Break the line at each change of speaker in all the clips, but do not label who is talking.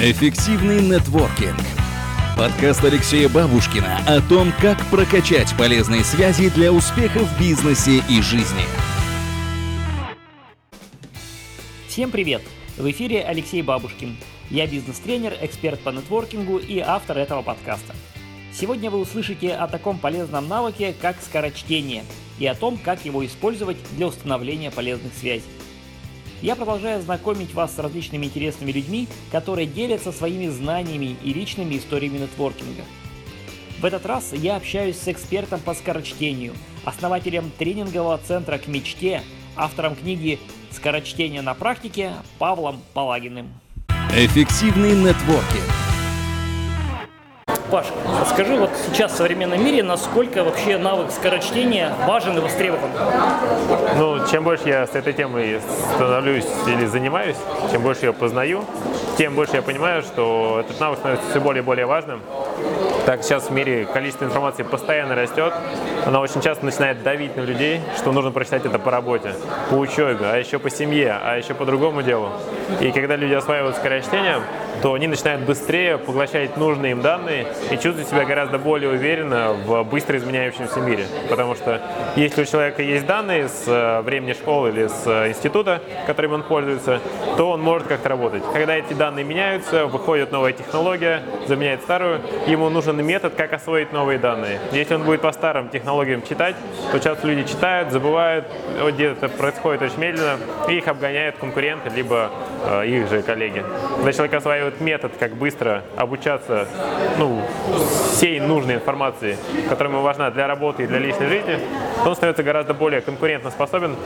Эффективный нетворкинг. Подкаст Алексея Бабушкина о том, как прокачать полезные связи для успеха в бизнесе и жизни.
Всем привет! В эфире Алексей Бабушкин. Я бизнес-тренер, эксперт по нетворкингу и автор этого подкаста. Сегодня вы услышите о таком полезном навыке, как скорочтение, и о том, как его использовать для установления полезных связей. Я продолжаю знакомить вас с различными интересными людьми, которые делятся своими знаниями и личными историями нетворкинга. В этот раз я общаюсь с экспертом по скорочтению, основателем тренингового центра «К мечте», автором книги «Скорочтение на практике» Павлом Палагиным.
Эффективный нетворкинг.
Паш, скажи, вот сейчас в современном мире, насколько вообще навык скорочтения важен и востребован?
Ну, чем больше я с этой темой становлюсь или занимаюсь, чем больше я познаю, тем больше я понимаю, что этот навык становится все более и более важным. Так сейчас в мире количество информации постоянно растет, она очень часто начинает давить на людей, что нужно прочитать это по работе, по учебе, а еще по семье, а еще по другому делу. И когда люди осваивают скорочтение, то они начинают быстрее поглощать нужные им данные и чувствовать себя гораздо более уверенно в быстро изменяющемся мире. Потому что если у человека есть данные с э, времени школы или с э, института, которым он пользуется, то он может как-то работать. Когда эти данные меняются, выходит новая технология, заменяет старую, ему нужен метод, как освоить новые данные. Если он будет по старым технологиям читать, то часто люди читают, забывают, где-то происходит очень медленно, и их обгоняют конкуренты, либо их же коллеги. Когда человек осваивает метод, как быстро обучаться ну, всей нужной информации, которая ему важна для работы и для личной жизни, то он становится гораздо более конкурентоспособен,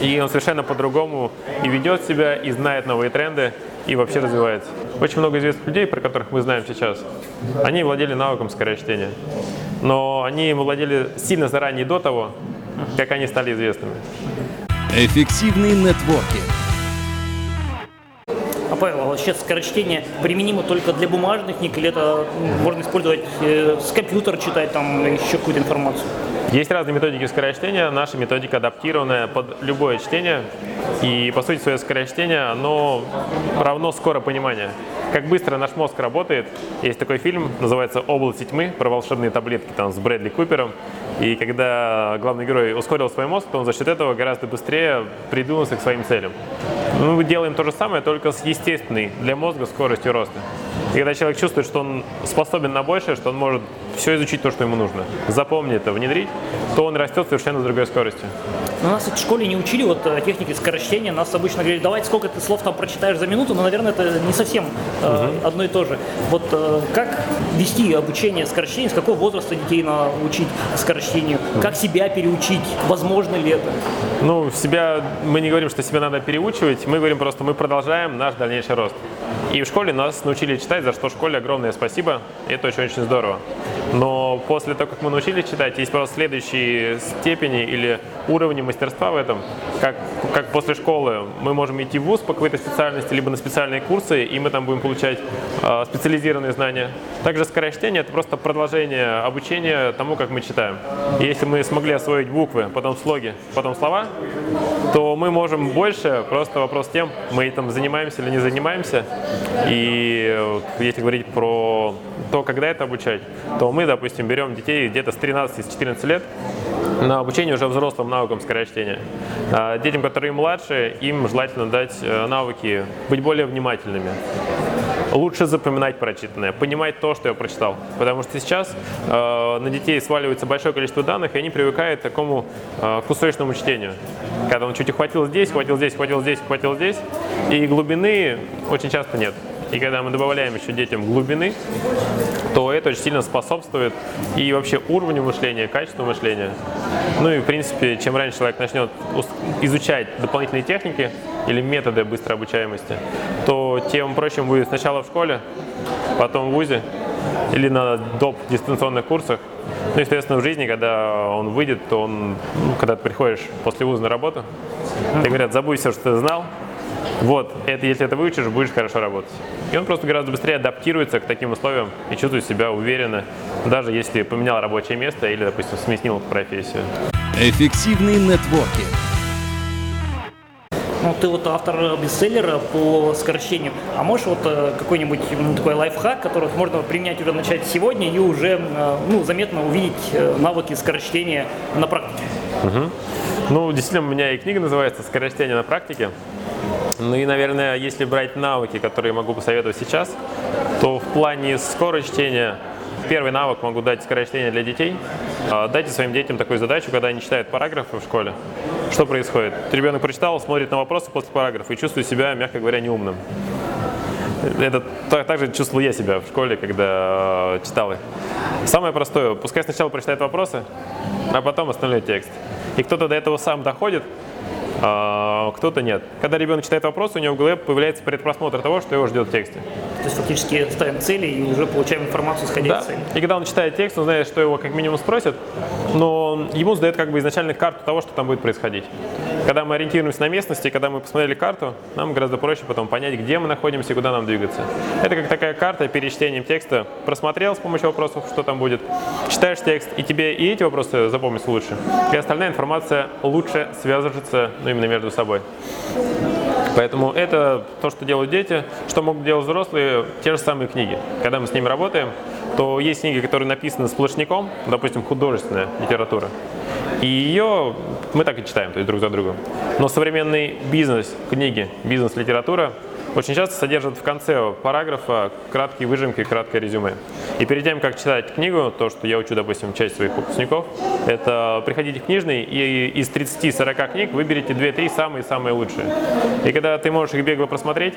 и он совершенно по-другому и ведет себя, и знает новые тренды, и вообще развивается. Очень много известных людей, про которых мы знаем сейчас, они владели навыком скорочтения. Но они владели сильно заранее до того, как они стали известными.
Эффективный нетворкинг.
А вообще скорочтение применимо только для бумажных книг или это можно использовать э, с компьютера читать там еще какую-то информацию?
Есть разные методики скорочтения. Наша методика адаптированная под любое чтение. И, по сути, свое скорочтение, оно равно скоро понимание. Как быстро наш мозг работает. Есть такой фильм, называется «Области тьмы», про волшебные таблетки там, с Брэдли Купером. И когда главный герой ускорил свой мозг, то он за счет этого гораздо быстрее придвинулся к своим целям. Мы делаем то же самое, только с естественной для мозга скоростью роста. И когда человек чувствует, что он способен на большее, что он может все изучить то, что ему нужно, запомнить это, внедрить, то он растет совершенно с другой скоростью.
Но нас в школе не учили вот э, техники скорочтения. Нас обычно говорили, давай сколько ты слов там прочитаешь за минуту, но, наверное, это не совсем угу. одно и то же. Вот э, как вести обучение скорочтению, с какого возраста детей научить скорочтению, как себя переучить, возможно ли это?
Ну, себя, мы не говорим, что себя надо переучивать, мы говорим просто, мы продолжаем наш дальнейший рост. И в школе нас научили читать, за что школе огромное спасибо. Это очень-очень здорово. Но после того, как мы научились читать, есть просто следующие степени или уровни мастерства в этом. Как, как после школы мы можем идти в ВУЗ по какой-то специальности, либо на специальные курсы, и мы там будем получать э, специализированные знания. Также скорочтение – это просто продолжение обучения тому, как мы читаем. И если мы смогли освоить буквы, потом слоги, потом слова, то мы можем больше. Просто вопрос тем, мы этим занимаемся или не занимаемся. И вот, если говорить про то, когда это обучать, то мы, допустим, берем детей где-то с 13-14 лет на обучение уже взрослым навыкам скорочтения. А детям, которые младше, им желательно дать э, навыки быть более внимательными лучше запоминать прочитанное, понимать то, что я прочитал. Потому что сейчас э, на детей сваливается большое количество данных, и они привыкают к такому э, кусочному чтению. Когда он чуть ухватил здесь, хватил здесь, хватил здесь, хватил здесь, и глубины очень часто нет. И когда мы добавляем еще детям глубины, то это очень сильно способствует и вообще уровню мышления, качеству мышления. Ну и, в принципе, чем раньше человек начнет изучать дополнительные техники или методы быстрой обучаемости, то тем проще будет сначала в школе, потом в ВУЗе или на доп. дистанционных курсах. Ну, естественно, в жизни, когда он выйдет, то он, ну, когда ты приходишь после вуза на работу, тебе говорят, забудь все, что ты знал, вот, это, если это выучишь, будешь хорошо работать. И он просто гораздо быстрее адаптируется к таким условиям и чувствует себя уверенно, даже если поменял рабочее место или, допустим, сменил профессию.
Эффективный нетворкинг.
Ну, ты вот автор бестселлера по скорочтению. А можешь вот э, какой-нибудь ну, такой лайфхак, который можно применять уже начать сегодня и уже э, ну, заметно увидеть э, навыки скорочтения на практике?
Угу. Ну, действительно, у меня и книга называется «Скорочтение на практике». Ну и, наверное, если брать навыки, которые могу посоветовать сейчас, то в плане скорочтения первый навык могу дать скорочтение для детей. А, дайте своим детям такую задачу, когда они читают параграфы в школе. Что происходит? Ребенок прочитал, смотрит на вопросы после параграфа и чувствует себя, мягко говоря, неумным. Это так, так же чувствовал я себя в школе, когда э, читал их. Самое простое, пускай сначала прочитает вопросы, а потом остальной текст. И кто-то до этого сам доходит, а кто-то нет. Когда ребенок читает вопрос, у него в голове появляется предпросмотр того, что его ждет в тексте.
То есть фактически ставим цели и уже получаем информацию, исходя
да.
из цели.
И когда он читает текст, он знает, что его как минимум спросят, но ему сдает как бы изначально карту того, что там будет происходить. Когда мы ориентируемся на местности, когда мы посмотрели карту, нам гораздо проще потом понять, где мы находимся и куда нам двигаться. Это как такая карта перед чтением текста. Просмотрел с помощью вопросов, что там будет. Читаешь текст, и тебе и эти вопросы запомнятся лучше, и остальная информация лучше свяжется ну, именно между собой. Поэтому это то, что делают дети, что могут делать взрослые, те же самые книги. Когда мы с ними работаем, то есть книги, которые написаны сплошняком, допустим, художественная литература. И ее мы так и читаем, то есть друг за другом. Но современный бизнес, книги, бизнес-литература очень часто содержат в конце параграфа краткие выжимки, краткое резюме. И перед тем, как читать книгу, то, что я учу, допустим, часть своих выпускников, это приходите в книжный и из 30-40 книг выберите 2-3 самые-самые лучшие. И когда ты можешь их бегло просмотреть,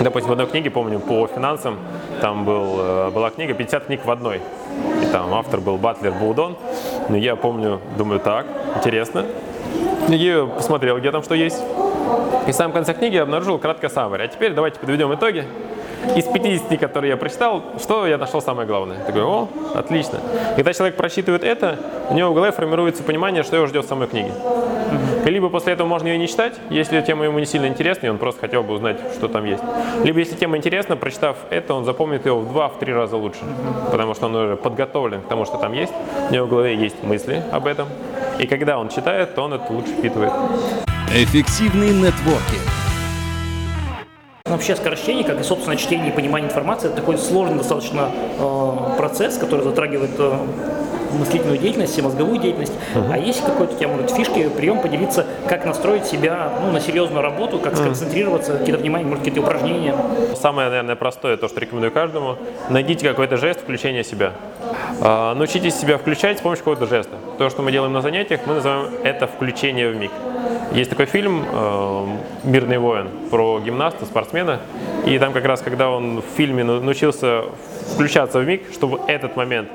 Допустим, в одной книге, помню, по финансам, там был, э, была книга «50 книг в одной». И там автор был Батлер Булдон. Но я помню, думаю, так, интересно. Я посмотрел, где там что есть. И в самом конце книги я обнаружил краткое саммари. А теперь давайте подведем итоги. Из 50, которые я прочитал, что я нашел самое главное? Такой, о, отлично. Когда человек просчитывает это, у него в голове формируется понимание, что его ждет в самой книге. Либо после этого можно ее не читать, если тема ему не сильно интересна, и он просто хотел бы узнать, что там есть. Либо если тема интересна, прочитав это, он запомнит ее в два, в три раза лучше. Потому что он уже подготовлен к тому, что там есть. У него в голове есть мысли об этом. И когда он читает, то он это лучше впитывает.
Эффективный нетворкинг.
Вообще скорочтение, как и собственно чтение и понимание информации, это такой сложный достаточно э, процесс, который затрагивает э, мыслительную деятельность, мозговую деятельность. Uh-huh. А есть какой-то у тебя, может, фишки, прием поделиться, как настроить себя ну, на серьезную работу, как сконцентрироваться, uh-huh. какие-то внимания, может, какие-то упражнения?
Самое, наверное, простое, то, что рекомендую каждому, найдите какой-то жест включения себя. А, научитесь себя включать с помощью какого-то жеста. То, что мы делаем на занятиях, мы называем это включение в миг. Есть такой фильм э, «Мирный воин» про гимнаста, спортсмена. И там как раз, когда он в фильме научился включаться в миг, чтобы этот момент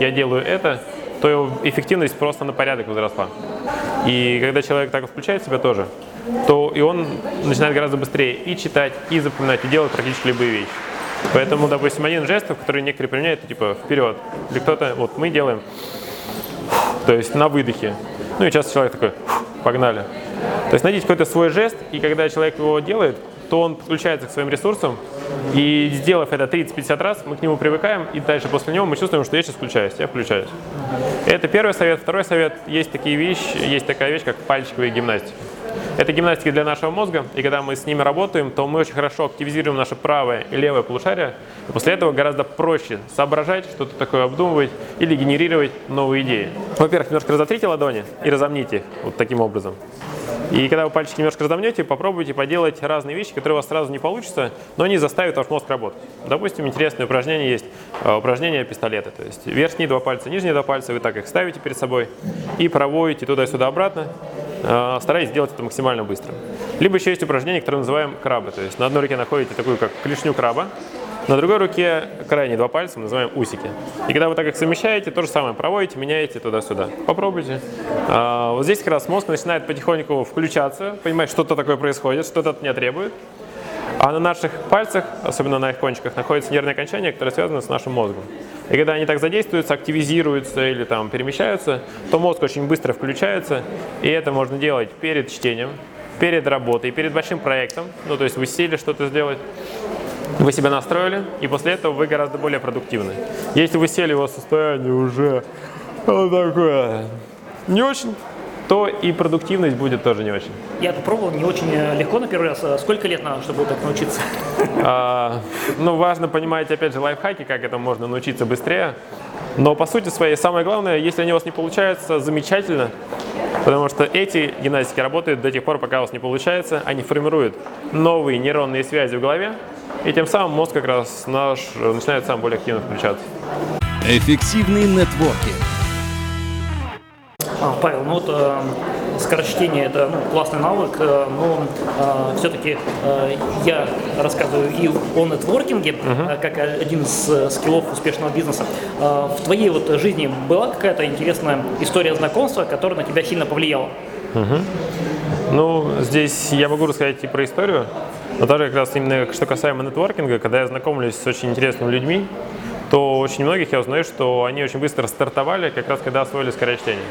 я делаю это, то его эффективность просто на порядок возросла. И когда человек так включает себя тоже, то и он начинает гораздо быстрее и читать, и запоминать, и делать практически любые вещи. Поэтому, допустим, один жест, который некоторые применяют, типа вперед. Или кто-то, вот мы делаем, то есть на выдохе. Ну и часто человек такой, погнали. То есть найдите какой-то свой жест, и когда человек его делает, то он подключается к своим ресурсам, и сделав это 30-50 раз, мы к нему привыкаем, и дальше после него мы чувствуем, что я сейчас включаюсь, я включаюсь. Это первый совет. Второй совет, есть такие вещи, есть такая вещь, как пальчиковая гимнастика. Это гимнастика для нашего мозга, и когда мы с ними работаем, то мы очень хорошо активизируем наше правое и левое полушарие, и после этого гораздо проще соображать, что-то такое обдумывать или генерировать новые идеи. Во-первых, немножко разотрите ладони и разомните их вот таким образом. И когда вы пальчики немножко разомнете, попробуйте поделать разные вещи, которые у вас сразу не получатся, но они заставят ваш мозг работать. Допустим, интересное упражнение есть, э, упражнение пистолета. То есть верхние два пальца, нижние два пальца, вы так их ставите перед собой и проводите туда-сюда обратно, э, старайтесь сделать это максимально быстро. Либо еще есть упражнение, которое называем крабы. То есть на одной руке находите такую, как клешню краба, на другой руке крайние два пальца мы называем усики. И когда вы так их совмещаете, то же самое проводите, меняете туда-сюда. Попробуйте. А, вот здесь как раз мозг начинает потихоньку включаться, понимать, что-то такое происходит, что-то от меня требует. А на наших пальцах, особенно на их кончиках, находятся нервные окончания, которые связаны с нашим мозгом. И когда они так задействуются, активизируются или там перемещаются, то мозг очень быстро включается, и это можно делать перед чтением, перед работой, перед большим проектом. Ну, то есть вы сели что-то сделать, вы себя настроили, и после этого вы гораздо более продуктивны. Если вы сели, вас состояние уже такое не очень, то и продуктивность будет тоже не очень.
Я это пробовал, не очень э, легко на первый раз. Сколько лет надо, чтобы так научиться?
А, ну, важно понимать, опять же, лайфхаки, как это можно научиться быстрее. Но по сути своей, самое главное, если они у вас не получаются, замечательно. Потому что эти гимнастики работают до тех пор, пока у вас не получается. Они формируют новые нейронные связи в голове, и тем самым мозг как раз наш начинает сам более активно включаться.
Эффективный нетворкинг.
А, Павел, ну вот э, скорочтение это ну, классный навык, э, но э, все-таки э, я рассказываю и о нетворкинге, uh-huh. как один из э, скиллов успешного бизнеса. Э, в твоей вот жизни была какая-то интересная история знакомства, которая на тебя сильно повлияла?
Uh-huh. Ну, здесь я могу рассказать и про историю, но тоже как раз именно что касаемо нетворкинга, когда я знакомлюсь с очень интересными людьми, то очень многих я узнаю, что они очень быстро стартовали, как раз когда освоили скорочтение.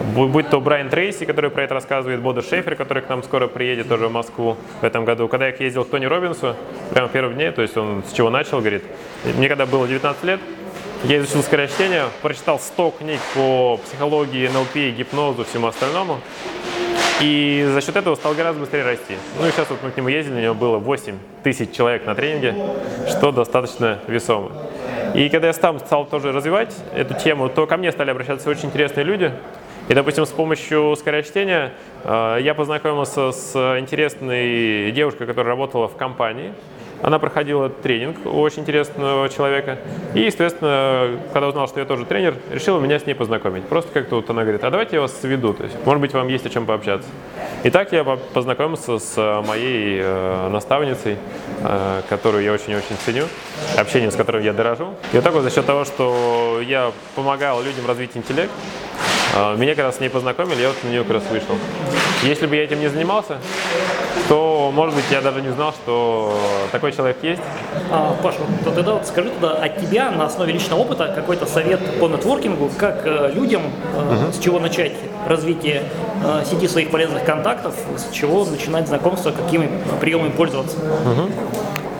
Будь то Брайан Трейси, который про это рассказывает, Бода Шефер, который к нам скоро приедет тоже в Москву в этом году. Когда я ездил к Тони Робинсу, прямо в первые дни, то есть он с чего начал, говорит, мне когда было 19 лет, я изучил скорочтение, прочитал 100 книг по психологии, НЛП, гипнозу, всему остальному. И за счет этого стал гораздо быстрее расти. Ну и сейчас вот мы к нему ездили, у него было 8 тысяч человек на тренинге, что достаточно весомо. И когда я сам стал тоже развивать эту тему, то ко мне стали обращаться очень интересные люди, и, допустим, с помощью скорочтения э, я познакомился с интересной девушкой, которая работала в компании. Она проходила тренинг у очень интересного человека. И, естественно, когда узнал, что я тоже тренер, решил меня с ней познакомить. Просто как-то вот она говорит, а давайте я вас сведу, то есть, может быть, вам есть о чем пообщаться. И так я познакомился с моей э, наставницей, э, которую я очень-очень ценю, общением с которой я дорожу. И вот так вот за счет того, что я помогал людям развить интеллект, меня как раз с ней познакомили, я вот на нее как раз вышел. Если бы я этим не занимался, то, может быть, я даже не знал, что такой человек есть.
А, Паша, то тогда вот скажи туда от тебя на основе личного опыта какой-то совет по нетворкингу, как э, людям, э, угу. с чего начать развитие э, сети своих полезных контактов, с чего начинать знакомство, какими приемами пользоваться. Угу.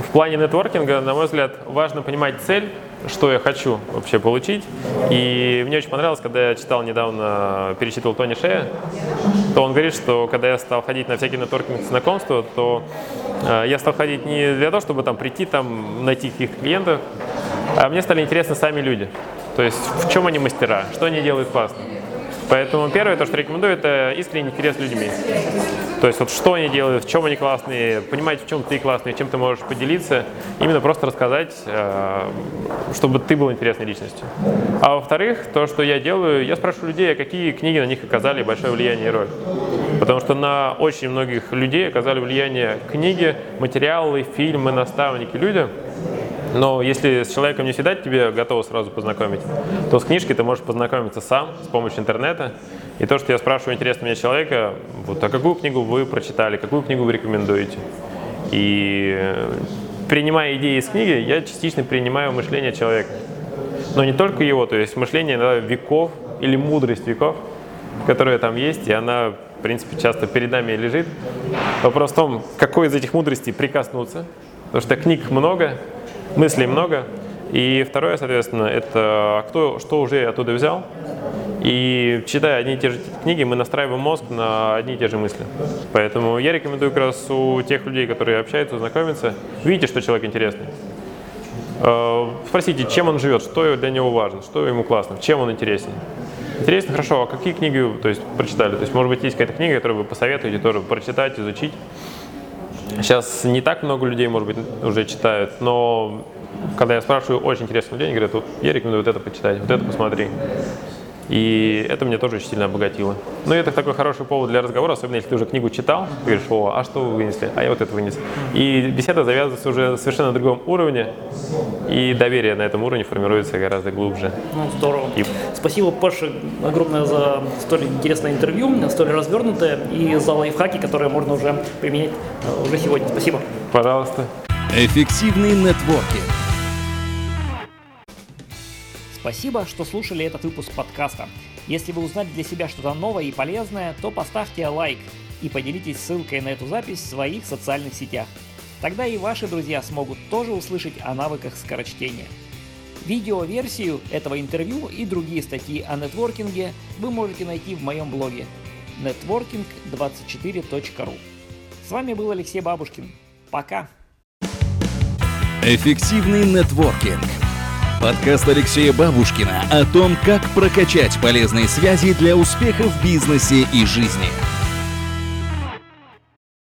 В плане нетворкинга, на мой взгляд, важно понимать цель, что я хочу вообще получить. И мне очень понравилось, когда я читал недавно, перечитывал Тони Шея, то он говорит, что когда я стал ходить на всякие нетворкинг знакомства, то э, я стал ходить не для того, чтобы там прийти, там, найти каких клиентов, а мне стали интересны сами люди. То есть в чем они мастера, что они делают классно. Поэтому первое, то, что рекомендую, это искренний интерес людьми. То есть вот что они делают, в чем они классные, понимать, в чем ты классный, чем ты можешь поделиться, именно просто рассказать, э, чтобы ты был интересной личностью. А во-вторых, то, что я делаю, я спрашиваю людей, а какие книги на них оказали большое влияние и роль. Потому что на очень многих людей оказали влияние книги, материалы, фильмы, наставники, люди, но если с человеком не всегда тебе готовы сразу познакомить, то с книжкой ты можешь познакомиться сам с помощью интернета. И то, что я спрашиваю интересно меня человека, вот, а какую книгу вы прочитали, какую книгу вы рекомендуете? И э, принимая идеи из книги, я частично принимаю мышление человека. Но не только его, то есть мышление да, веков или мудрость веков, которая там есть, и она, в принципе, часто перед нами лежит. Вопрос в том, какой из этих мудростей прикоснуться, потому что книг много, мыслей много. И второе, соответственно, это кто что уже оттуда взял. И читая одни и те же книги, мы настраиваем мозг на одни и те же мысли. Поэтому я рекомендую как раз у тех людей, которые общаются, знакомятся, видите, что человек интересный. Э, спросите, чем он живет, что для него важно, что ему классно, чем он интересен. Интересно, хорошо, а какие книги то есть, прочитали? То есть, может быть, есть какая-то книга, которую вы посоветуете тоже прочитать, изучить. Сейчас не так много людей, может быть, уже читают, но когда я спрашиваю очень интересных людей, они говорят, я рекомендую вот это почитать, вот это посмотри. И это мне тоже очень сильно обогатило. Ну, и это такой хороший повод для разговора, особенно если ты уже книгу читал, ты говоришь, о, а что вы вынесли? А я вот это вынес. И беседа завязывается уже совершенно на другом уровне, и доверие на этом уровне формируется гораздо глубже.
Ну, здорово. И... Спасибо, Паша, огромное за столь интересное интервью, столь развернутое, и за лайфхаки, которые можно уже применять э, уже сегодня. Спасибо.
Пожалуйста.
Эффективный нетворкинг
Спасибо, что слушали этот выпуск подкаста. Если вы узнали для себя что-то новое и полезное, то поставьте лайк и поделитесь ссылкой на эту запись в своих социальных сетях. Тогда и ваши друзья смогут тоже услышать о навыках скорочтения. Видеоверсию этого интервью и другие статьи о нетворкинге вы можете найти в моем блоге networking24.ru. С вами был Алексей Бабушкин. Пока!
Эффективный нетворкинг. Подкаст Алексея Бабушкина о том, как прокачать полезные связи для успеха в бизнесе и жизни.